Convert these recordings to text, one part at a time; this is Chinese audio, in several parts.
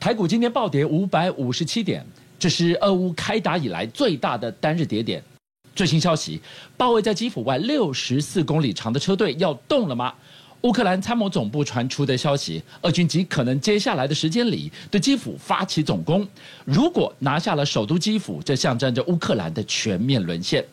台股今天暴跌五百五十七点，这是俄乌开打以来最大的单日跌点。最新消息，包围在基辅外六十四公里长的车队要动了吗？乌克兰参谋总部传出的消息，俄军极可能接下来的时间里对基辅发起总攻。如果拿下了首都基辅，这象征着乌克兰的全面沦陷。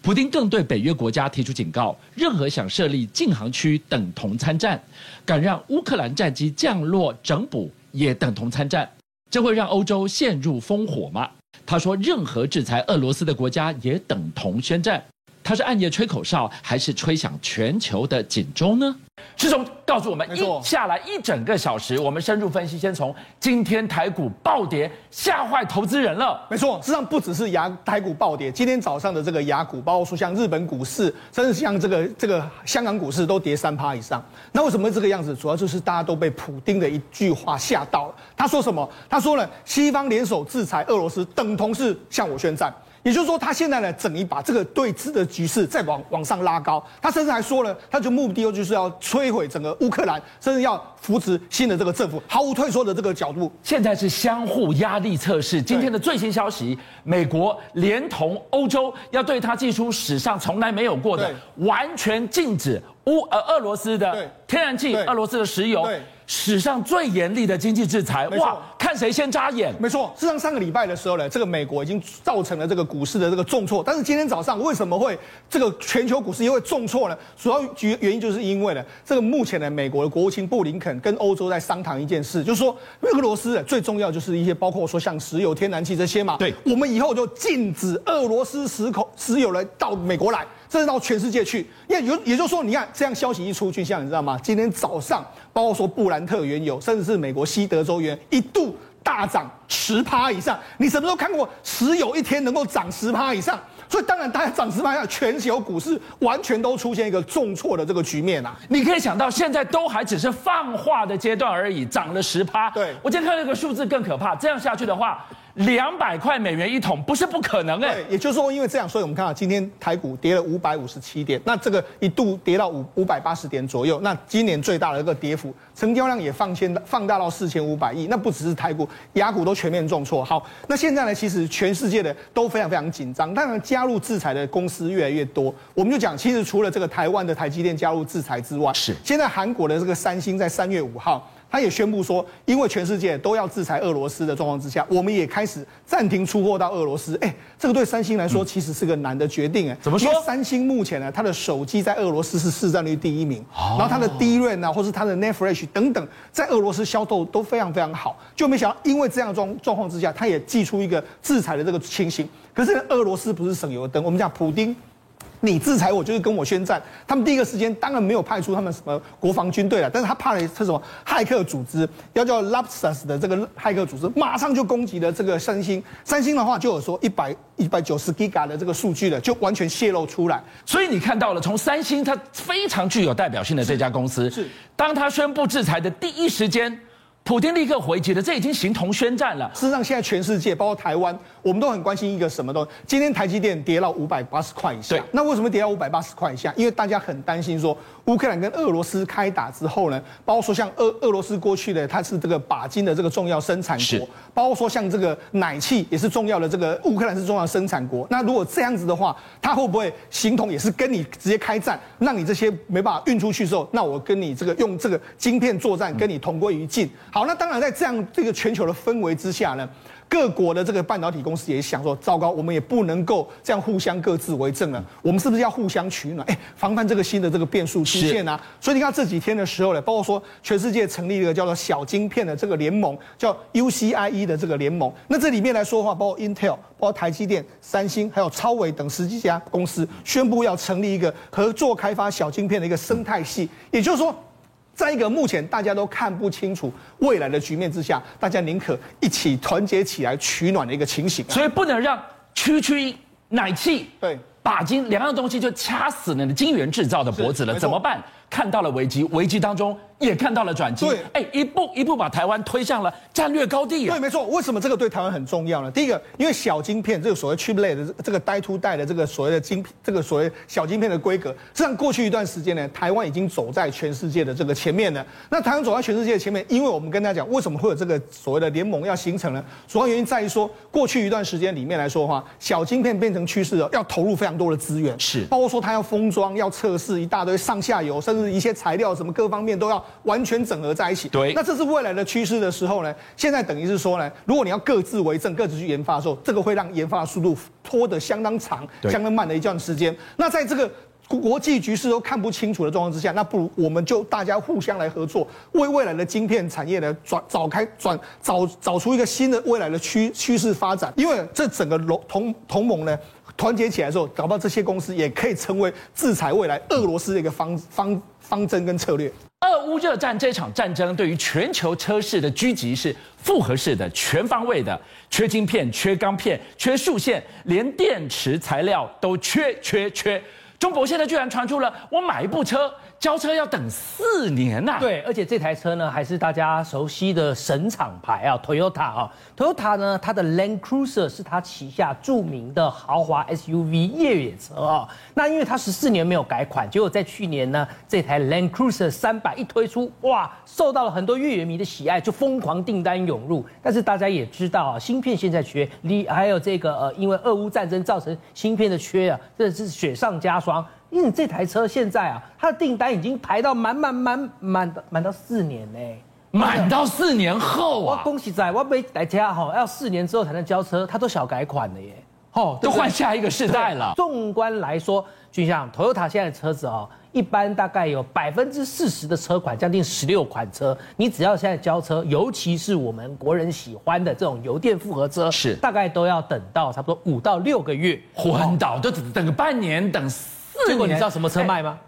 普丁更对北约国家提出警告：任何想设立禁航区等同参战，敢让乌克兰战机降落整补也等同参战，这会让欧洲陷入烽火吗？他说：任何制裁俄罗斯的国家也等同宣战。他是暗夜吹口哨，还是吹响全球的警钟呢？师兄告诉我们，一下来一整个小时，我们深入分析。先从今天台股暴跌，吓坏投资人了。没错，事实上不只是雅台股暴跌，今天早上的这个雅股，包括说像日本股市，甚至像这个这个香港股市，都跌三趴以上。那为什么会这个样子？主要就是大家都被普丁的一句话吓到了。他说什么？他说了，西方联手制裁俄罗斯，等同是向我宣战。也就是说，他现在呢，整一把这个对峙的局势再往往上拉高。他甚至还说了，他就目的就是要摧毁整个乌克兰，甚至要扶持新的这个政府，毫无退缩的这个角度。现在是相互压力测试。今天的最新消息，美国连同欧洲要对他祭出史上从来没有过的完全禁止乌呃俄罗斯的天然气、俄罗斯的石油。史上最严厉的经济制裁，哇！看谁先扎眼。没错，事实上上个礼拜的时候呢，这个美国已经造成了这个股市的这个重挫。但是今天早上为什么会这个全球股市又会重挫呢？主要原原因就是因为呢，这个目前呢，美国的国务卿布林肯跟欧洲在商谈一件事，就是说俄罗斯最重要就是一些包括说像石油、天然气这些嘛。对，我们以后就禁止俄罗斯石口石油来到美国来。甚至到全世界去，因为也也就是说，你看这样消息一出去，像你知道吗？今天早上，包括说布兰特原油，甚至是美国西德州原油，一度大涨十趴以上。你什么时候看过石油一天能够涨十趴以上？所以当然，大家涨十趴以上，全球股市完全都出现一个重挫的这个局面啊！你可以想到，现在都还只是放话的阶段而已，涨了十趴。对，我今天看到一个数字更可怕，这样下去的话。两百块美元一桶不是不可能哎，也就是说，因为这样，所以我们看到今天台股跌了五百五十七点，那这个一度跌到五五百八十点左右，那今年最大的一个跌幅，成交量也放千放大到四千五百亿，那不只是台股，雅股都全面重挫。好，那现在呢，其实全世界的都非常非常紧张，当然加入制裁的公司越来越多，我们就讲，其实除了这个台湾的台积电加入制裁之外，是现在韩国的这个三星在三月五号。他也宣布说，因为全世界都要制裁俄罗斯的状况之下，我们也开始暂停出货到俄罗斯。哎，这个对三星来说其实是个难的决定。哎，怎么说？因为三星目前呢，它的手机在俄罗斯是市占率第一名，然后它的 DRAM 啊，或是它的 NAND Flash 等等，在俄罗斯销售都非常非常好。就没想到，因为这样状状况之下，他也寄出一个制裁的这个情形。可是俄罗斯不是省油的灯，我们讲普丁。你制裁我就是跟我宣战，他们第一个时间当然没有派出他们什么国防军队了，但是他派了这种骇客组织，要叫 Lapsus 的这个骇客组织，马上就攻击了这个三星。三星的话就有说一百一百九十 Giga 的这个数据了，就完全泄露出来。所以你看到了，从三星它非常具有代表性的这家公司，是当他宣布制裁的第一时间。普京立刻回击了，这已经形同宣战了。事实上，现在全世界，包括台湾，我们都很关心一个什么东西。今天台积电跌到五百八十块以下，那为什么跌到五百八十块以下？因为大家很担心说，乌克兰跟俄罗斯开打之后呢，包括说像俄俄罗斯过去的它是这个钯金的这个重要生产国，包括说像这个奶气也是重要的这个乌克兰是重要的生产国。那如果这样子的话，它会不会形同也是跟你直接开战，让你这些没办法运出去之后，那我跟你这个用这个晶片作战，跟你同归于尽？好，那当然，在这样这个全球的氛围之下呢，各国的这个半导体公司也想说：糟糕，我们也不能够这样互相各自为政了。我们是不是要互相取暖？哎，防范这个新的这个变数出现啊！所以你看这几天的时候呢，包括说全世界成立一个叫做小晶片的这个联盟，叫 UCIE 的这个联盟。那这里面来说的话，包括 Intel、包括台积电、三星，还有超微等十几家公司，宣布要成立一个合作开发小晶片的一个生态系。也就是说。在一个目前大家都看不清楚未来的局面之下，大家宁可一起团结起来取暖的一个情形，所以不能让区区奶气、对。把金两样东西就掐死了你的金元制造的脖子了，怎么办？看到了危机，危机当中也看到了转机。对，哎，一步一步把台湾推向了战略高地啊。对，没错。为什么这个对台湾很重要呢？第一个，因为小晶片这个所谓 chiplet 的这个 die to die 的这个所谓的晶，这个所谓小晶片的规格，实际上过去一段时间呢，台湾已经走在全世界的这个前面了。那台湾走在全世界的前面，因为我们跟大家讲，为什么会有这个所谓的联盟要形成呢？主要原因在于说，过去一段时间里面来说的话，小晶片变成趋势了，要投入非常多的资源，是，包括说它要封装、要测试一大堆上下游，甚至一些材料什么各方面都要完全整合在一起。对，那这是未来的趋势的时候呢，现在等于是说呢，如果你要各自为政、各自去研发的时候，这个会让研发的速度拖得相当长、相当慢的一段时间。那在这个国际局势都看不清楚的状况之下，那不如我们就大家互相来合作，为未来的晶片产业呢转找开转找找出一个新的未来的趋趋势发展。因为这整个同同同盟呢团结起来的时候，搞不好这些公司也可以成为制裁未来俄罗斯的一个方方方针跟策略。俄乌热战这场战争对于全球车市的狙击是复合式的、全方位的，缺晶片、缺钢片、缺数线，连电池材料都缺缺缺。中国现在居然传出了，我买一部车。交车要等四年呐、啊！对，而且这台车呢，还是大家熟悉的神厂牌啊，Toyota 啊，Toyota 呢，它的 Land Cruiser 是它旗下著名的豪华 SUV 越野车啊。那因为它十四年没有改款，结果在去年呢，这台 Land Cruiser 三百一推出，哇，受到了很多越野迷的喜爱，就疯狂订单涌入。但是大家也知道啊，芯片现在缺，你还有这个呃，因为俄乌战争造成芯片的缺啊，这是雪上加霜。因为这台车现在啊，它的订单已经排到满满满满的满到四年呢，满到四年后啊！我恭喜仔，我每台车哈要四年之后才能交车，它都小改款了耶，哦，都换下一个世代了。纵观来说，就像 Toyota 现在的车子哦，一般大概有百分之四十的车款，将近十六款车，你只要现在交车，尤其是我们国人喜欢的这种油电复合车，是大概都要等到差不多五到六个月，昏倒就只等个半年等。结果你知道什么车卖吗？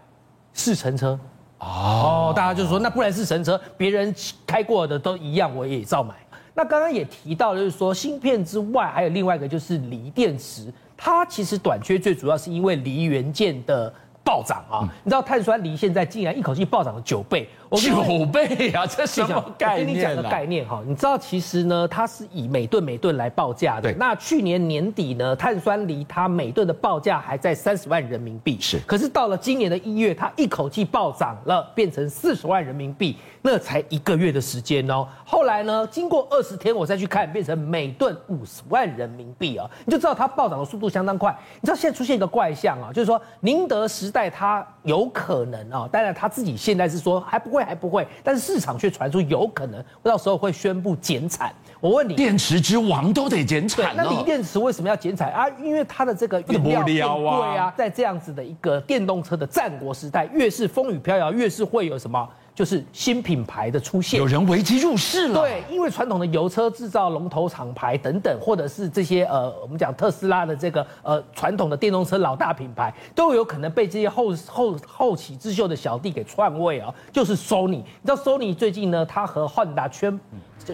试乘车哦，大家就说那不然是乘车，别人开过的都一样，我也照买。那刚刚也提到，就是说芯片之外，还有另外一个就是锂电池，它其实短缺最主要是因为锂元件的暴涨啊。你知道碳酸锂现在竟然一口气暴涨了九倍。九倍啊！这什么概念？我跟你讲个概念哈，你知道其实呢，它是以每吨每吨来报价的。对。那去年年底呢，碳酸锂它每吨的报价还在三十万人民币。是。可是到了今年的一月，它一口气暴涨了，变成四十万人民币，那才一个月的时间哦。后来呢，经过二十天，我再去看，变成每吨五十万人民币啊，你就知道它暴涨的速度相当快。你知道现在出现一个怪象啊，就是说宁德时代它有可能啊，当然他自己现在是说还不会。还不会，但是市场却传出有可能到时候会宣布减产。我问你，电池之王都得减产，那锂电池为什么要减产啊？因为它的这个原料变贵啊，在这样子的一个电动车的战国时代，越是风雨飘摇，越是会有什么？就是新品牌的出现，有人危机入市了。对，因为传统的油车制造龙头厂牌等等，或者是这些呃，我们讲特斯拉的这个呃传统的电动车老大品牌，都有可能被这些后后后起之秀的小弟给篡位啊。就是 Sony，你知道 Sony 最近呢，他和 Honda 宣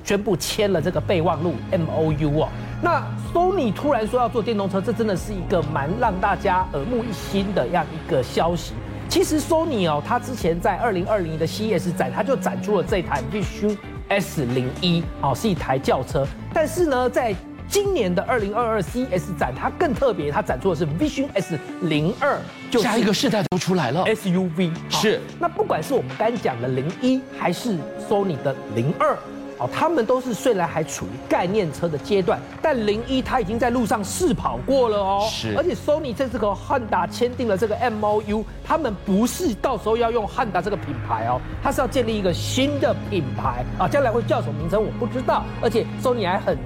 宣布签了这个备忘录 MOU 哦。那 Sony 突然说要做电动车，这真的是一个蛮让大家耳目一新的样一个消息。其实 Sony 哦，它之前在二零二零的 CES 展，它就展出了这台 Vision S 零一，哦，是一台轿车。但是呢，在今年的二零二二 CES 展，它更特别，它展出的是 Vision S 零二，就下一个世代都出来了，SUV 是。那不管是我们刚讲的零一，还是 Sony 的零二。哦，他们都是虽然还处于概念车的阶段，但零一它已经在路上试跑过了哦。是，而且 Sony 这次和汉达签订了这个 MOU，他们不是到时候要用汉达这个品牌哦，它是要建立一个新的品牌啊，将来会叫什么名称我不知道。而且 Sony 还很、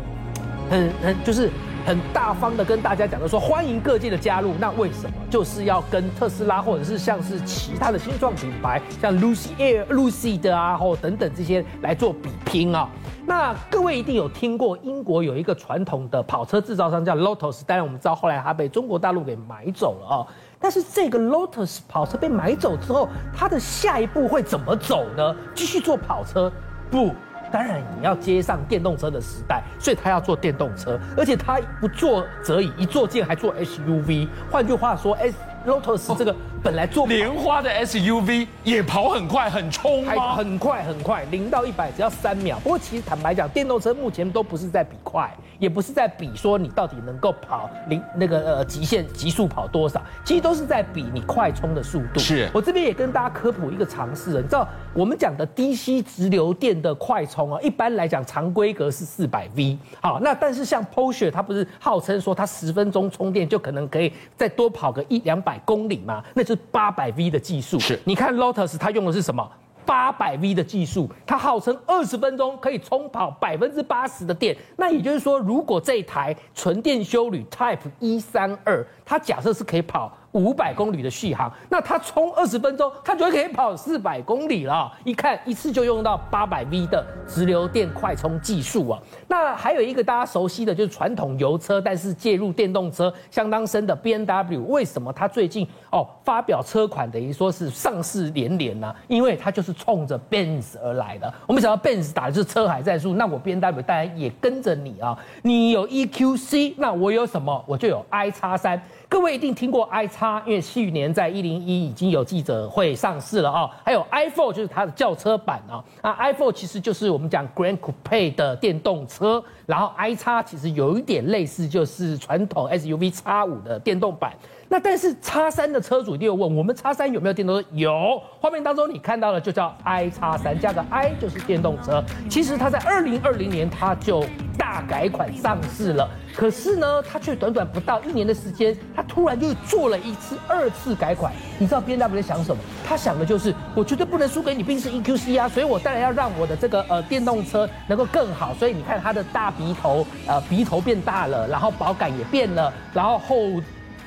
很、很就是。很大方的跟大家讲的说，欢迎各界的加入。那为什么就是要跟特斯拉或者是像是其他的新创品牌，像 Lucy Air、Lucid 啊，或等等这些来做比拼啊？那各位一定有听过，英国有一个传统的跑车制造商叫 Lotus，当然我们知道后来它被中国大陆给买走了啊。但是这个 Lotus 跑车被买走之后，它的下一步会怎么走呢？继续做跑车？不。当然，你要接上电动车的时代，所以他要做电动车，而且他不坐则已，一坐进还做 SUV。换句话说，S Lotus 这个本来做莲花的 SUV 也跑很快，很冲吗？很快很快，零到一百只要三秒。不过其实坦白讲，电动车目前都不是在比快，也不是在比说你到底能够跑零那个呃极限极速跑多少，其实都是在比你快充的速度。是我这边也跟大家科普一个常识，你知道我们讲的 DC 直流电的快充啊，一般来讲常规格是四百 V。好，那但是像 Porsche 它不是号称说它十分钟充电就可能可以再多跑个一两百公里吗？那就是八百 V 的技术。是，你看 Lotus 它用的是什么？八百 V 的技术，它号称二十分钟可以充跑百分之八十的电。那也就是说，如果这一台纯电修旅 Type 一三二，它假设是可以跑。五百公里的续航，那它充二十分钟，它就可以跑四百公里了。一看一次就用到八百 V 的直流电快充技术啊。那还有一个大家熟悉的就是传统油车，但是介入电动车相当深的 BMW，为什么它最近哦发表车款等于说是上市连连呢？因为它就是冲着 Benz 而来的。我们想到 Benz 打的是车海战术，那我 BMW 当然也跟着你啊。你有 EQC，那我有什么？我就有 i 叉三。各位一定听过 i 叉，因为去年在一零一已经有记者会上市了啊。还有 i p h o n e 就是它的轿车版啊。那 i p h o n e 其实就是我们讲 Grand Coupe 的电动车，然后 i 叉其实有一点类似，就是传统 SUV 叉五的电动版。那但是叉三的车主一定有问，我们叉三有没有电动车？有，画面当中你看到的就叫 i 叉三，加个 i 就是电动车。其实它在二零二零年它就大改款上市了，可是呢，它却短短不到一年的时间，它突然就做了一次二次改款。你知道 BMW 在想什么？他想的就是我绝对不能输给你宾士 EQC 啊，所以我当然要让我的这个呃电动车能够更好。所以你看它的大鼻头，呃鼻头变大了，然后保感也变了，然后后。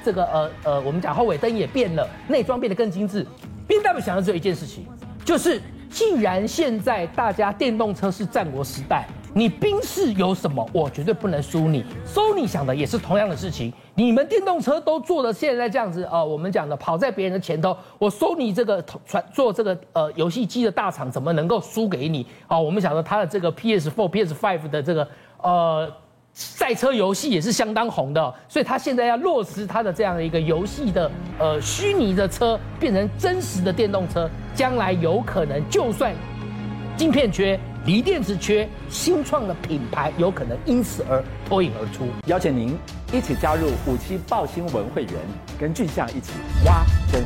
这个呃呃，我们讲后尾灯也变了，内装变得更精致。BMW 想的只有一件事情，就是既然现在大家电动车是战国时代，你宾士有什么，我绝对不能输你。Sony 想的也是同样的事情，你们电动车都做的现在这样子啊、呃，我们讲的跑在别人的前头，我 Sony 这个传做这个呃游戏机的大厂怎么能够输给你？啊、我们想说它的这个 PS4、PS5 的这个呃。赛车游戏也是相当红的，所以他现在要落实他的这样的一个游戏的呃虚拟的车变成真实的电动车，将来有可能就算晶片缺、锂电池缺，新创的品牌有可能因此而脱颖而出。邀请您一起加入五七报新闻会员，跟俊相一起挖真。